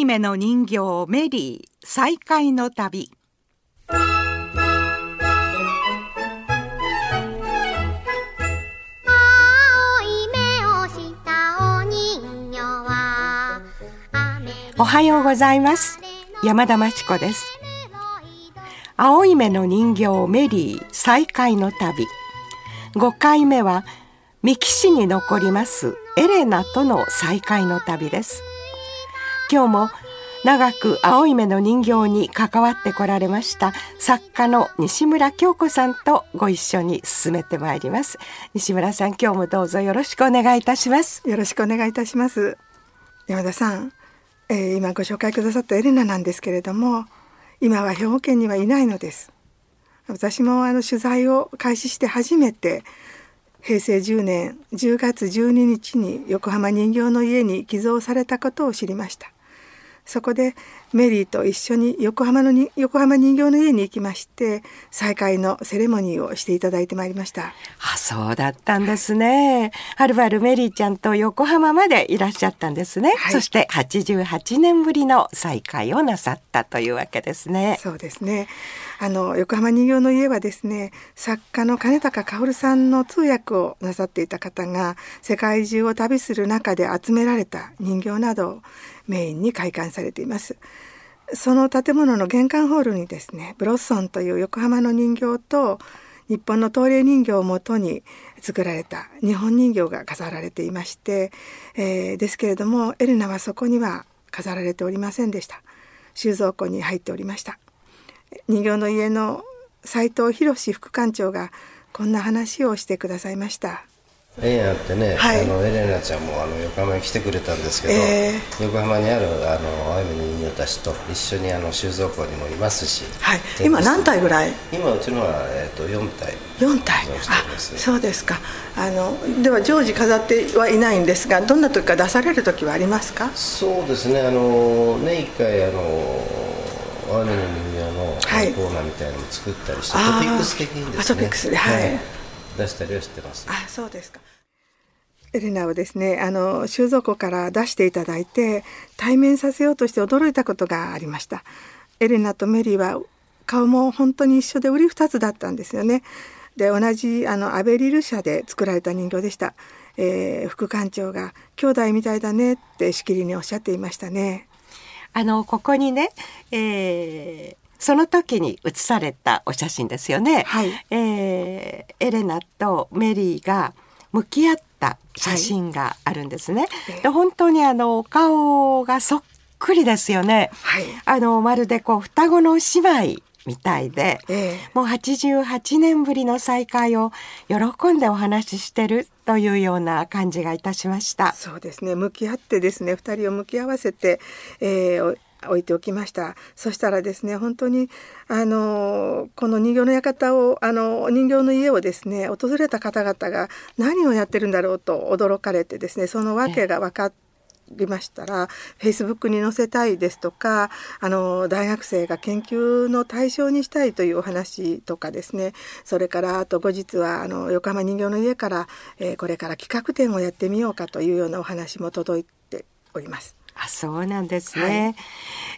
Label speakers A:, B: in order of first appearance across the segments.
A: い目の人形メリー再会の旅。おはようございます。山田真知子です。青い目の人形メリー再会の旅。5回目は三木市に残りますエレナとの再会の旅です今日も長く青い目の人形に関わってこられました作家の西村京子さんとご一緒に進めてまいります。西村さん今日もどうぞよろしくお願いいたします。
B: よろしくお願いいたします。山田さん、えー、今ご紹介くださったエレナなんですけれども今は兵庫県にはいないのです。私もあの取材を開始して初めて平成10年10月12日に横浜人形の家に寄贈されたことを知りました。そこでメリーと一緒に横浜のに横浜人形の家に行きまして再会のセレモニーをしていただいてまいりました。
A: あそうだったんですね。はるばるメリーちゃんと横浜までいらっしゃったんですね、はい、そして88年ぶりの再会をなさったというわけですね。
B: そうですね。あの横浜人形の家はですね作家の金高薫さんの通訳をなさっていた方が世界中を旅する中で集められた人形などをメインに開館されています。その建物の玄関ホールにですねブロッソンという横浜の人形と日本の東霊人形をもとに作られた日本人形が飾られていまして、えー、ですけれどもエレナはそこには飾られておりませんでした。収蔵庫に入っておりました。人形の家の斉藤博副館長がこんな話をしてくださいました。
C: エレナってね、はい、あのエレナちゃんもあの横浜に来てくれたんですけど、えー、横浜にあるあの青い目の人形たちと一緒にあの収蔵庫にもいますし、
B: はい、今何体ぐらい？
C: 今うちのは、えーと、と4体。
B: 4体あそうですか。あのでは常時飾ってはいないんですがどんな時か出される時はありますか？
C: そうですね。あの年1回あの青い目の人形のコーナーみたいなのも作ったりして、はい、トピックス的にですね。トピックスではい、はい。出したりはしてます。
B: あ、そうですか。エレナをですね、あの収蔵庫から出していただいて対面させようとして驚いたことがありました。エレナとメリーは顔も本当に一緒で売り二つだったんですよね。で同じあのアベリル社で作られた人形でした。えー、副館長が兄弟みたいだねってしきりにおっしゃっていましたね。
A: あのここにね、えー、その時に写されたお写真ですよね。はい、えー、エレナとメリーが向き合った写真があるんですね。はい、で本当にあのお顔がそっくりですよね。はい、あのまるでこう双子の姉妹みたいで、えー、もう88年ぶりの再会を喜んでお話ししてるというような感じがいたしました。
B: そうですね向き合ってですね2人を向き合わせて、えー、置いておきましたそしたらですね本当にあのこの人形の館をあの人形の家をですね訪れた方々が何をやってるんだろうと驚かれてですねその訳が分かってりましたらフェイスブックに載せたいですとかあの大学生が研究の対象にしたいというお話とかですねそれからあと後日はあの横浜人形の家から、えー、これから企画展をやってみようかというようなお話も届いております。
A: あそうなんですね、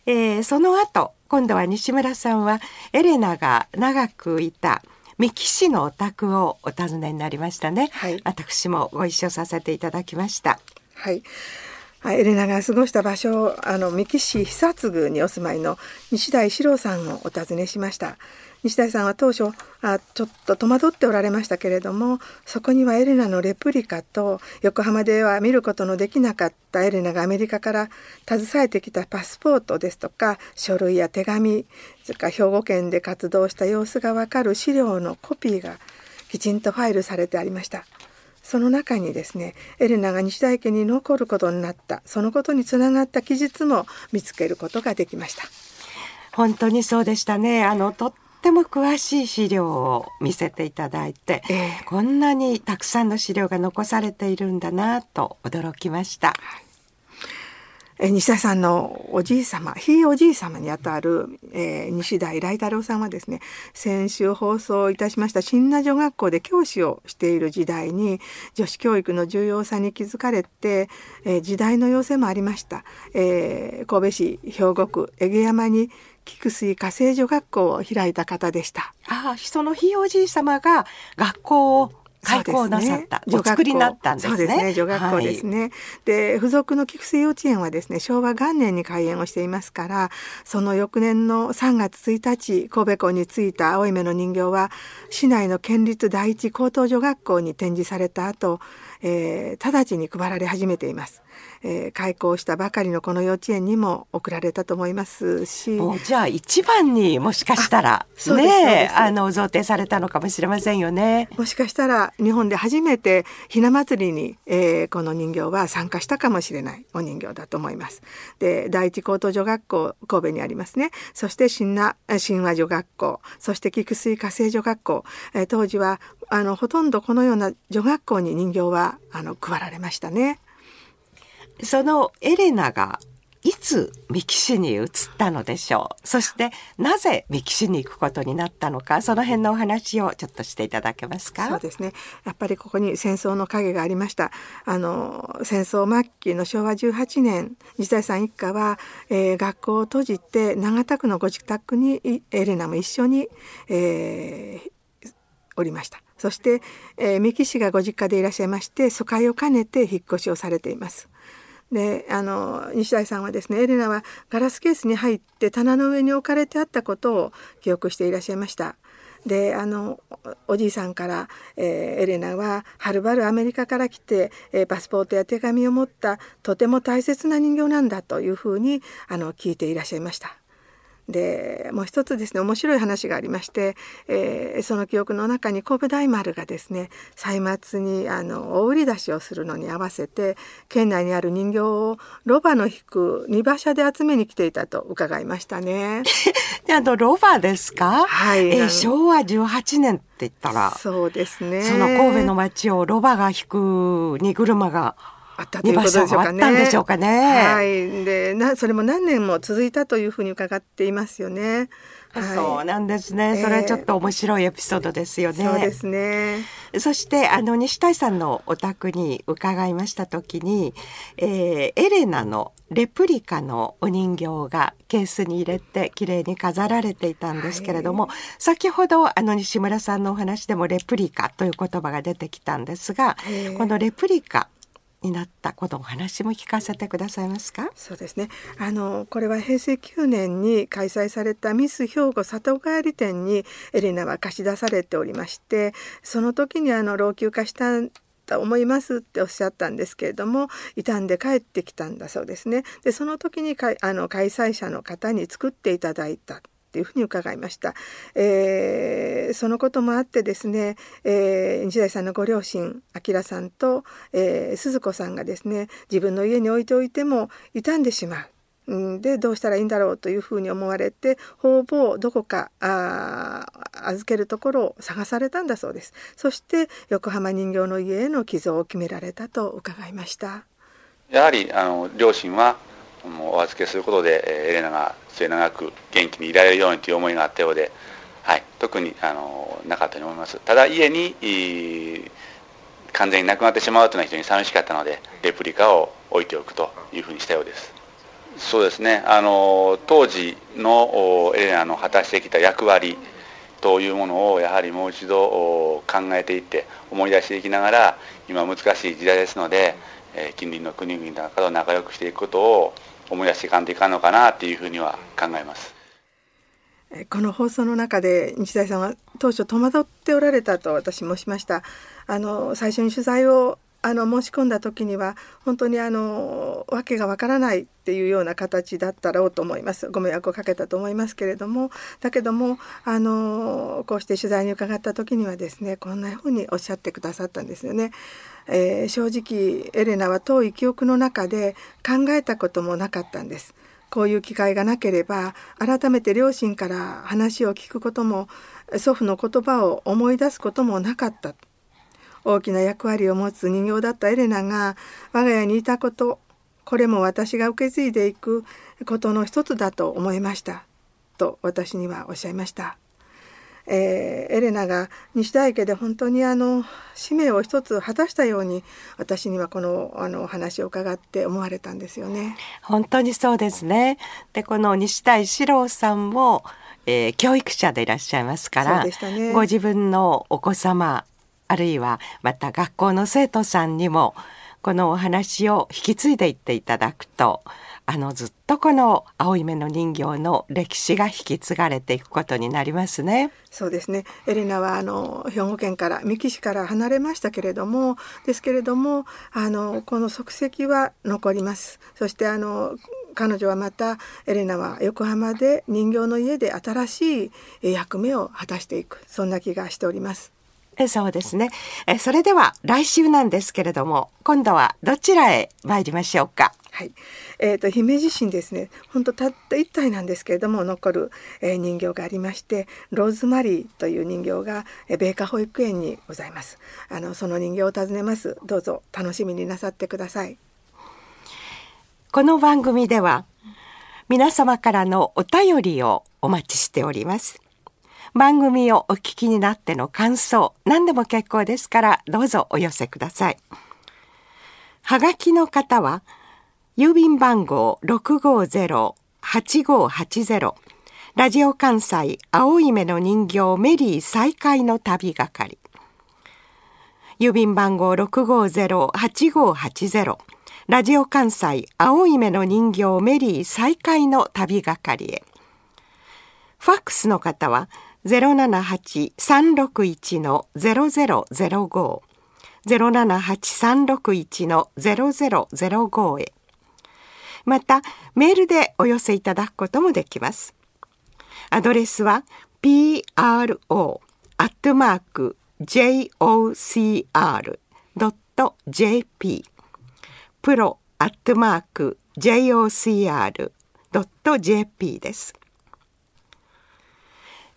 A: はい、えー、その後今度は西村さんはエレナが長くいた三木市のお宅をお尋ねになりましたね、はい、私もご一緒させていただきました。
B: はいエレナが過ごした場所あの三木市久津宮にお住まいの西田史郎さんをお尋ねしました西田さんは当初あちょっと戸惑っておられましたけれどもそこにはエレナのレプリカと横浜では見ることのできなかったエレナがアメリカから携えてきたパスポートですとか書類や手紙それから兵庫県で活動した様子がわかる資料のコピーがきちんとファイルされてありました。その中にですねエレナが西田家に残ることになった。そのことにつながった記述も見つけることができました。
A: 本当にそうでしたね。あのとっても詳しい資料を見せていただいて、えー、こんなにたくさんの資料が残されているんだなと驚きました。
B: え西田さんのおじい様ひいおじい様にあたる、えー、西大来太郎さんはですね先週放送いたしました新名女学校で教師をしている時代に女子教育の重要さに気づかれて、えー、時代の要請もありました、えー、神戸市兵庫区江毛山に菊水火星女学校を開いた方でした。
A: ああ、そのひいおじい様が学校を開校なさった、ね、お作りになったんですね。そうですね、
B: 女学校ですね。はい、で、付属の菊水幼稚園はですね、昭和元年に開園をしていますから、その翌年の3月1日、神戸港に着いた青い目の人形は、市内の県立第一高等女学校に展示された後、えー、直ちに配られ始めています。えー、開校したばかりのこの幼稚園にも送られたと思いますし
A: じゃあ一番にもしかしたらねあの贈呈されたのかもしれませんよね。
B: もしかしたら日本で初めてひな祭りに、えー、この人形は参加したかもしれないお人形だと思います。で第一高等女学校神戸にありますねそして新な神話女学校そして菊水火星女学校、えー、当時はあのほとんどこのような女学校に人形はあの配られましたね。
A: そのエレナがいつ三木市に移ったのでしょう。そしてなぜ三木市に行くことになったのかその辺のお話をちょっとしていただけますか？
B: そうですね。やっぱりここに戦争の影がありました。あの戦争末期の昭和18年西田さん一家は、えー、学校を閉じて長田区のご自宅にエレナも一緒に、えー、おりました。そして、えー、三木市がご実家でいらっしゃいまして疎開を兼ねて引っ越しをされています。であの西大さんはですねエレナはガラスケースに入って棚の上に置かれてあったことを記憶していらっしゃいました。であのおじいさんから、えー、エレナははるばるアメリカから来て、えー、パスポートや手紙を持ったとても大切な人形なんだというふうにあの聞いていらっしゃいました。でもう一つですね面白い話がありまして、えー、その記憶の中に神戸大丸がですね歳末にあの大売り出しをするのに合わせて県内にある人形をロバの引く荷馬車で集めに来ていたと伺いましたね。
A: であのロバですか、
B: はい、
A: えー、昭和18年って言ったら
B: そうですね。
A: その神戸の町をロバが引く荷車があったということでしょうかね。でしょうかね。
B: はい。で、な、それも何年も続いたというふうに伺っていますよね。
A: はい、そうなんですね。それはちょっと面白いエピソードですよね。
B: そうですね。
A: そしてあの西谷さんのお宅に伺いました時に、えー、エレナのレプリカのお人形がケースに入れて綺麗に飾られていたんですけれども、はい、先ほどあの西村さんのお話でもレプリカという言葉が出てきたんですが、このレプリカになったことお話も聞かせてくださいますか？
B: そうですね。あのこれは平成9年に開催されたミス兵庫里帰り店にエレナは貸し出されておりましてその時にあの老朽化したと思いますっておっしゃったんですけれども傷んで帰ってきたんだそうですね。でその時にかあの開催者の方に作っていただいたっていうふうに伺いました。えー、そのこともあってですね、えー、日大さんのご両親、明さんと、えー、鈴子さんがですね、自分の家に置いておいても傷んでしまう。でどうしたらいいんだろうというふうに思われて方々どこかあ預けるところを探されたんだそうですそして横浜人形の家への寄贈を決められたと伺いました
D: やはりあの両親はもうお預けすることで、えエレナが末永く元気にいられるようにという思いがあったようで、はい、特にあのなかったと思います。ただ家に完全になくなってしまうというのは非常に寂しかったのでレプリカを置いておくというふうにしたようです。そうですね。あの当時のエレナの果たしてきた役割というものをやはりもう一度考えていって思い出していきながら今難しい時代ですので、近隣の国々なんかと仲良くしていくことを思い出していかんといかんのかなというふうには考えます。
B: この放送の中で日大さんは当初戸惑っておられたと私申しました。あの最初に取材をあの申し込んだ時には本当にあの訳がわからないっていうような形だったろうと思いますご迷惑をかけたと思いますけれどもだけどもあのこうして取材に伺った時にはですねこんなふうにおっしゃってくださったんですよね。えー、正直エレナは遠い記憶の中で考えたこともなかったんです。こういう機会がなければ改めて両親から話を聞くことも祖父の言葉を思い出すこともなかった大きな役割を持つ人形だったエレナが我が家にいたことこれも私が受け継いでいくことの一つだと思いましたと私にはおっしゃいました。えー、エレナが西田池で本当にあの使命を一つ果たしたように私にはこのあの話を伺って思われたんですよね。
A: 本当にそうですね。でこの西田一郎さんも、えー、教育者でいらっしゃいますから、ね、ご自分のお子様あるいはまた学校の生徒さんにもこのお話を引き継いでいっていただくとあのずっとこの青い目の人形の歴史が引き継がれていくことになりますね。
B: そうですね。エレナはあの兵庫県から三木市から離れましたけれども、ですけれどもあのこの足跡は残ります。そしてあの彼女はまたエレナは横浜で人形の家で新しい役目を果たしていくそんな気がしております。
A: そうですね。えそれでは来週なんですけれども、今度はどちらへ参りましょうか？
B: はい、えーと、姫路市にですね。本当たった一体なんですけれども残る、えー、人形がありましてローズマリーという人形が、えー、米花保育園にございます。あのその人形を訪ねます。どうぞ楽しみになさってください。
A: この番組では皆様からのお便りをお待ちしております番組をお聞きになっての感想何でも結構ですからどうぞお寄せください。はがきの方は「郵便番号650-8580ラジオ関西青い目の人形メリー再会の旅係。郵便番号650-8580ラジオ関西青い目の人形メリー再会の旅係へ。ファックスの方は078-361-0005 078-361-0005へ。またメールでお寄せいただくこともできます。アドレスは pro.jocr.jp プロアットマーク jocr.jp です。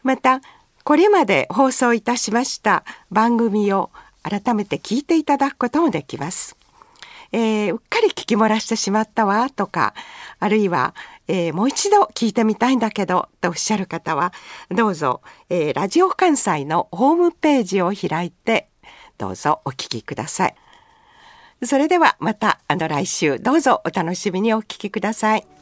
A: またこれまで放送いたしました番組を改めて聞いていただくこともできますえー、うっかり聞き漏らしてしまったわとかあるいは、えー、もう一度聞いてみたいんだけどとおっしゃる方はどうぞ、えー、ラジオ関西のホームページを開いてどうぞお聞きください。それではまたあの来週どうぞお楽しみにお聞きください。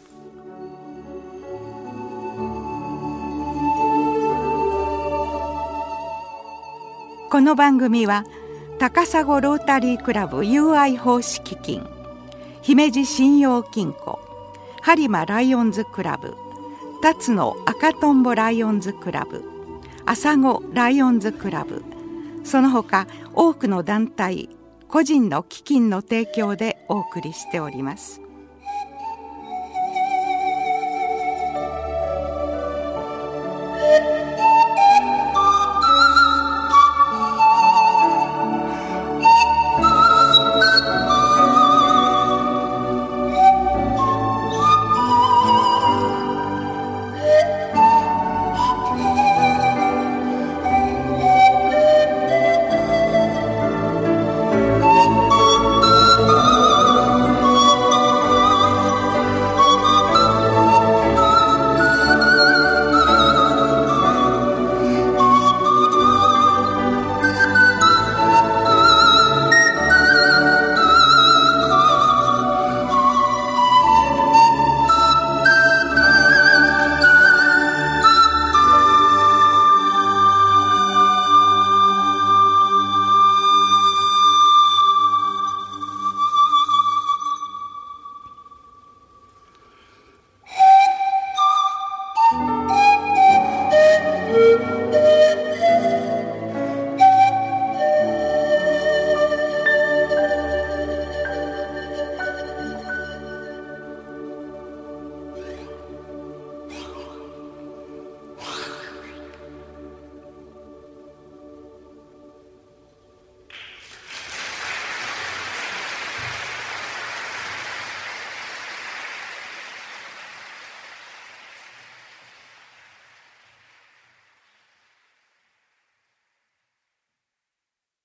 A: この番組は「高砂ロータリークラブ友愛奉仕基金姫路信用金庫播磨ライオンズクラブ辰野赤とんぼライオンズクラブ朝子ライオンズクラブその他多くの団体個人の基金の提供でお送りしております。